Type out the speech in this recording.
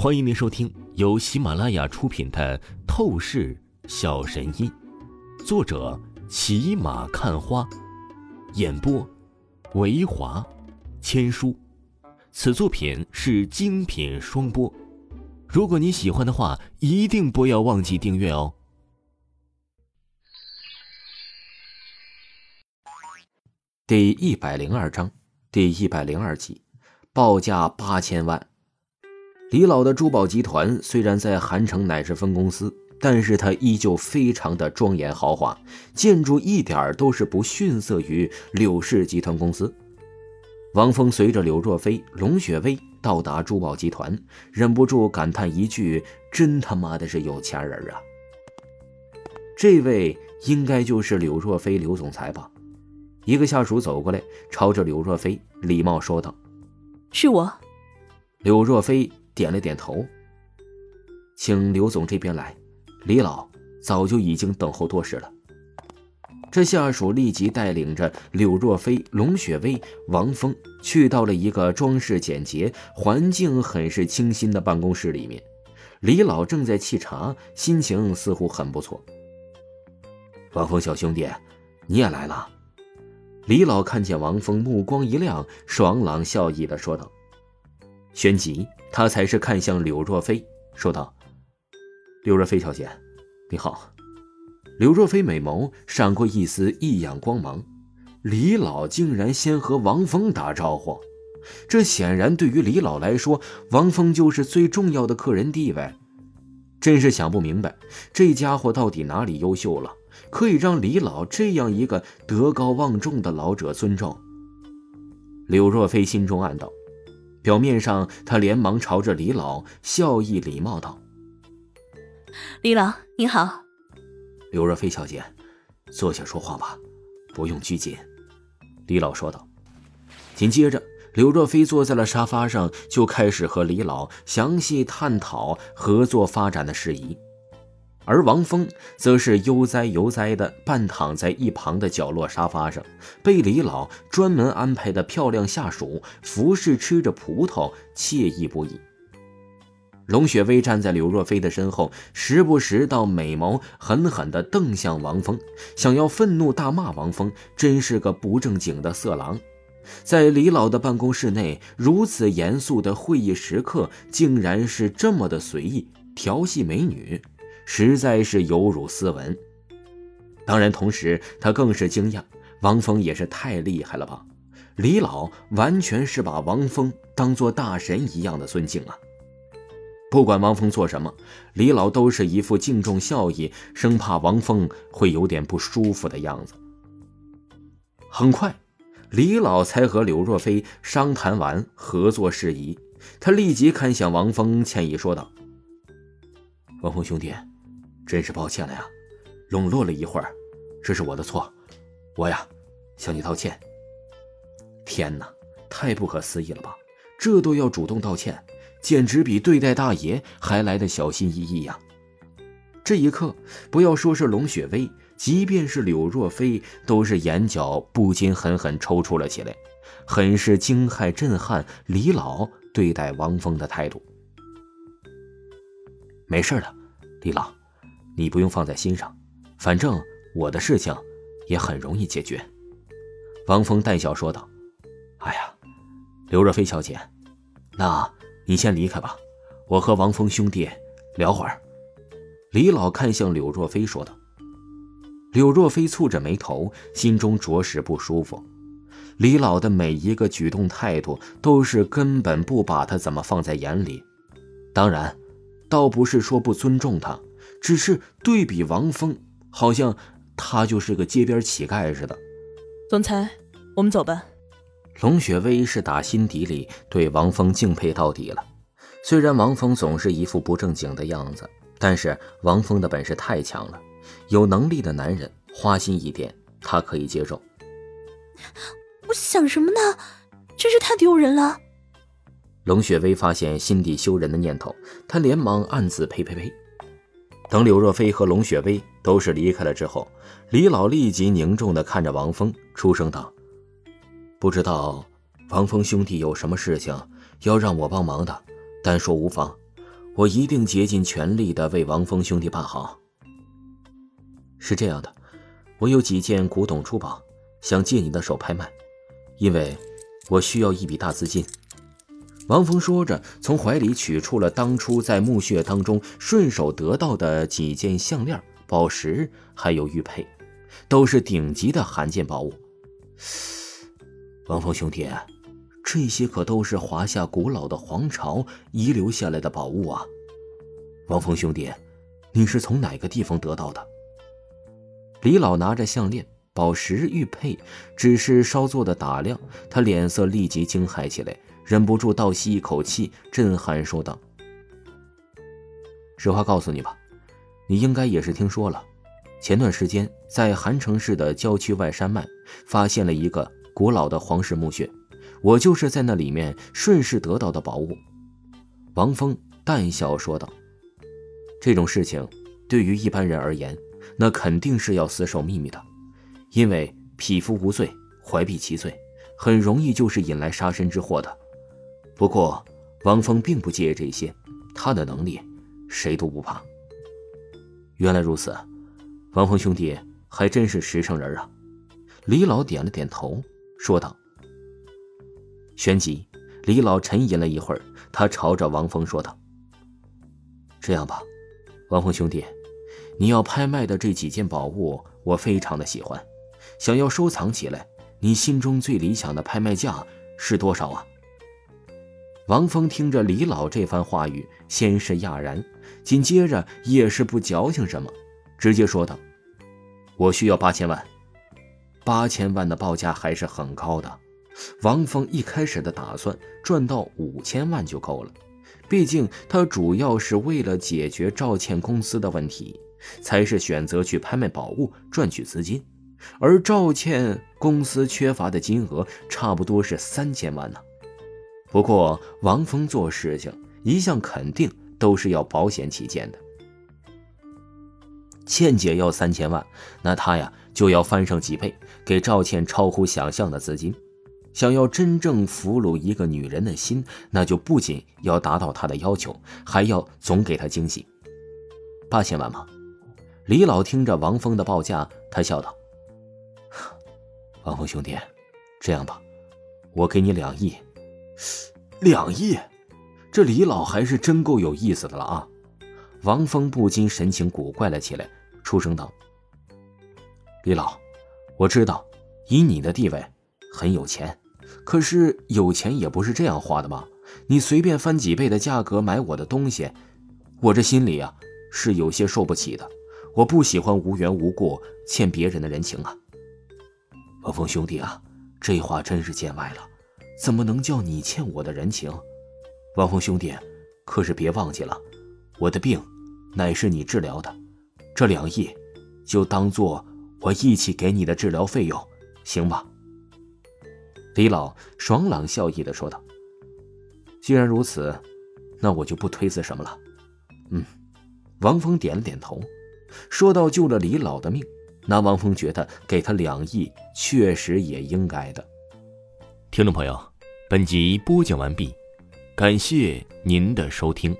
欢迎您收听由喜马拉雅出品的《透视小神医》，作者骑马看花，演播维华千书。此作品是精品双播。如果你喜欢的话，一定不要忘记订阅哦。第一百零二章，第一百零二集，报价八千万。李老的珠宝集团虽然在韩城乃是分公司，但是它依旧非常的庄严豪华，建筑一点都是不逊色于柳氏集团公司。王峰随着柳若飞、龙雪薇到达珠宝集团，忍不住感叹一句：“真他妈的是有钱人啊！”这位应该就是柳若飞刘总裁吧？一个下属走过来，朝着柳若飞礼貌说道：“是我。”柳若飞。点了点头，请刘总这边来。李老早就已经等候多时了。这下属立即带领着柳若飞、龙雪薇、王峰去到了一个装饰简洁、环境很是清新的办公室里面。李老正在沏茶，心情似乎很不错。王峰小兄弟，你也来了。李老看见王峰，目光一亮，爽朗笑意的说道：“旋即。”他才是看向柳若飞，说道：“柳若飞小姐，你好。”柳若飞美眸闪过一丝异样光芒。李老竟然先和王峰打招呼，这显然对于李老来说，王峰就是最重要的客人地位。真是想不明白，这家伙到底哪里优秀了，可以让李老这样一个德高望重的老者尊重？柳若飞心中暗道。表面上，他连忙朝着李老笑意礼貌道：“李老，你好。”刘若飞小姐，坐下说话吧，不用拘谨。”李老说道。紧接着，刘若飞坐在了沙发上，就开始和李老详细探讨合作发展的事宜。而王峰则是悠哉悠哉的半躺在一旁的角落沙发上，被李老专门安排的漂亮下属服侍，吃着葡萄，惬意不已。龙雪薇站在柳若飞的身后，时不时到美眸狠狠地瞪向王峰，想要愤怒大骂王峰，真是个不正经的色狼。在李老的办公室内，如此严肃的会议时刻，竟然是这么的随意调戏美女。实在是有辱斯文。当然，同时他更是惊讶，王峰也是太厉害了吧？李老完全是把王峰当做大神一样的尊敬啊！不管王峰做什么，李老都是一副敬重笑意，生怕王峰会有点不舒服的样子。很快，李老才和柳若飞商谈完合作事宜，他立即看向王峰，歉意说道：“王峰兄弟。”真是抱歉了呀，笼络了一会儿，这是我的错，我呀，向你道歉。天哪，太不可思议了吧？这都要主动道歉，简直比对待大爷还来的小心翼翼呀！这一刻，不要说是龙雪薇，即便是柳若飞，都是眼角不禁狠狠抽搐了起来，很是惊骇震撼李老对待王峰的态度。没事的，李老。你不用放在心上，反正我的事情也很容易解决。”王峰淡笑说道。“哎呀，刘若飞小姐，那你先离开吧，我和王峰兄弟聊会儿。”李老看向柳若飞说道。柳若飞蹙着眉头，心中着实不舒服。李老的每一个举动态度，都是根本不把他怎么放在眼里。当然，倒不是说不尊重他。只是对比王峰，好像他就是个街边乞丐似的。总裁，我们走吧。龙雪薇是打心底里对王峰敬佩到底了。虽然王峰总是一副不正经的样子，但是王峰的本事太强了。有能力的男人花心一点，他可以接受。我想什么呢？真是太丢人了。龙雪薇发现心底羞人的念头，她连忙暗自呸呸呸。等柳若飞和龙雪薇都是离开了之后，李老立即凝重地看着王峰，出声道：“不知道王峰兄弟有什么事情要让我帮忙的，单说无妨。我一定竭尽全力的为王峰兄弟办好。是这样的，我有几件古董珠宝，想借你的手拍卖，因为我需要一笔大资金。王峰说着，从怀里取出了当初在墓穴当中顺手得到的几件项链、宝石，还有玉佩，都是顶级的罕见宝物。王峰兄弟，这些可都是华夏古老的皇朝遗留下来的宝物啊！王峰兄弟，你是从哪个地方得到的？李老拿着项链、宝石、玉佩，只是稍作的打量，他脸色立即惊骇起来。忍不住倒吸一口气，震撼说道：“实话告诉你吧，你应该也是听说了，前段时间在韩城市的郊区外山脉发现了一个古老的皇室墓穴，我就是在那里面顺势得到的宝物。”王峰淡笑说道：“这种事情对于一般人而言，那肯定是要死守秘密的，因为匹夫无罪，怀璧其罪，很容易就是引来杀身之祸的。”不过，王峰并不介意这些，他的能力谁都不怕。原来如此，王峰兄弟还真是实诚人啊！李老点了点头，说道。旋即，李老沉吟了一会儿，他朝着王峰说道：“这样吧，王峰兄弟，你要拍卖的这几件宝物，我非常的喜欢，想要收藏起来，你心中最理想的拍卖价是多少啊？”王峰听着李老这番话语，先是讶然，紧接着也是不矫情什么，直接说道：“我需要八千万。”八千万的报价还是很高的。王峰一开始的打算赚到五千万就够了，毕竟他主要是为了解决赵倩公司的问题，才是选择去拍卖宝物赚取资金，而赵倩公司缺乏的金额差不多是三千万呢。不过，王峰做事情一向肯定都是要保险起见的。倩姐要三千万，那他呀就要翻上几倍，给赵倩超乎想象的资金。想要真正俘虏一个女人的心，那就不仅要达到她的要求，还要总给她惊喜。八千万吗？李老听着王峰的报价，他笑道：“王峰兄弟，这样吧，我给你两亿。”两亿，这李老还是真够有意思的了啊！王峰不禁神情古怪了起来，出声道：“李老，我知道，以你的地位，很有钱，可是有钱也不是这样花的嘛。你随便翻几倍的价格买我的东西，我这心里啊是有些受不起的。我不喜欢无缘无故欠别人的人情啊。”王峰兄弟啊，这话真是见外了。怎么能叫你欠我的人情，王峰兄弟，可是别忘记了，我的病乃是你治疗的，这两亿就当做我一起给你的治疗费用，行吧？李老爽朗笑意的说道。既然如此，那我就不推辞什么了。嗯，王峰点了点头，说到救了李老的命，那王峰觉得给他两亿确实也应该的。听众朋友，本集播讲完毕，感谢您的收听。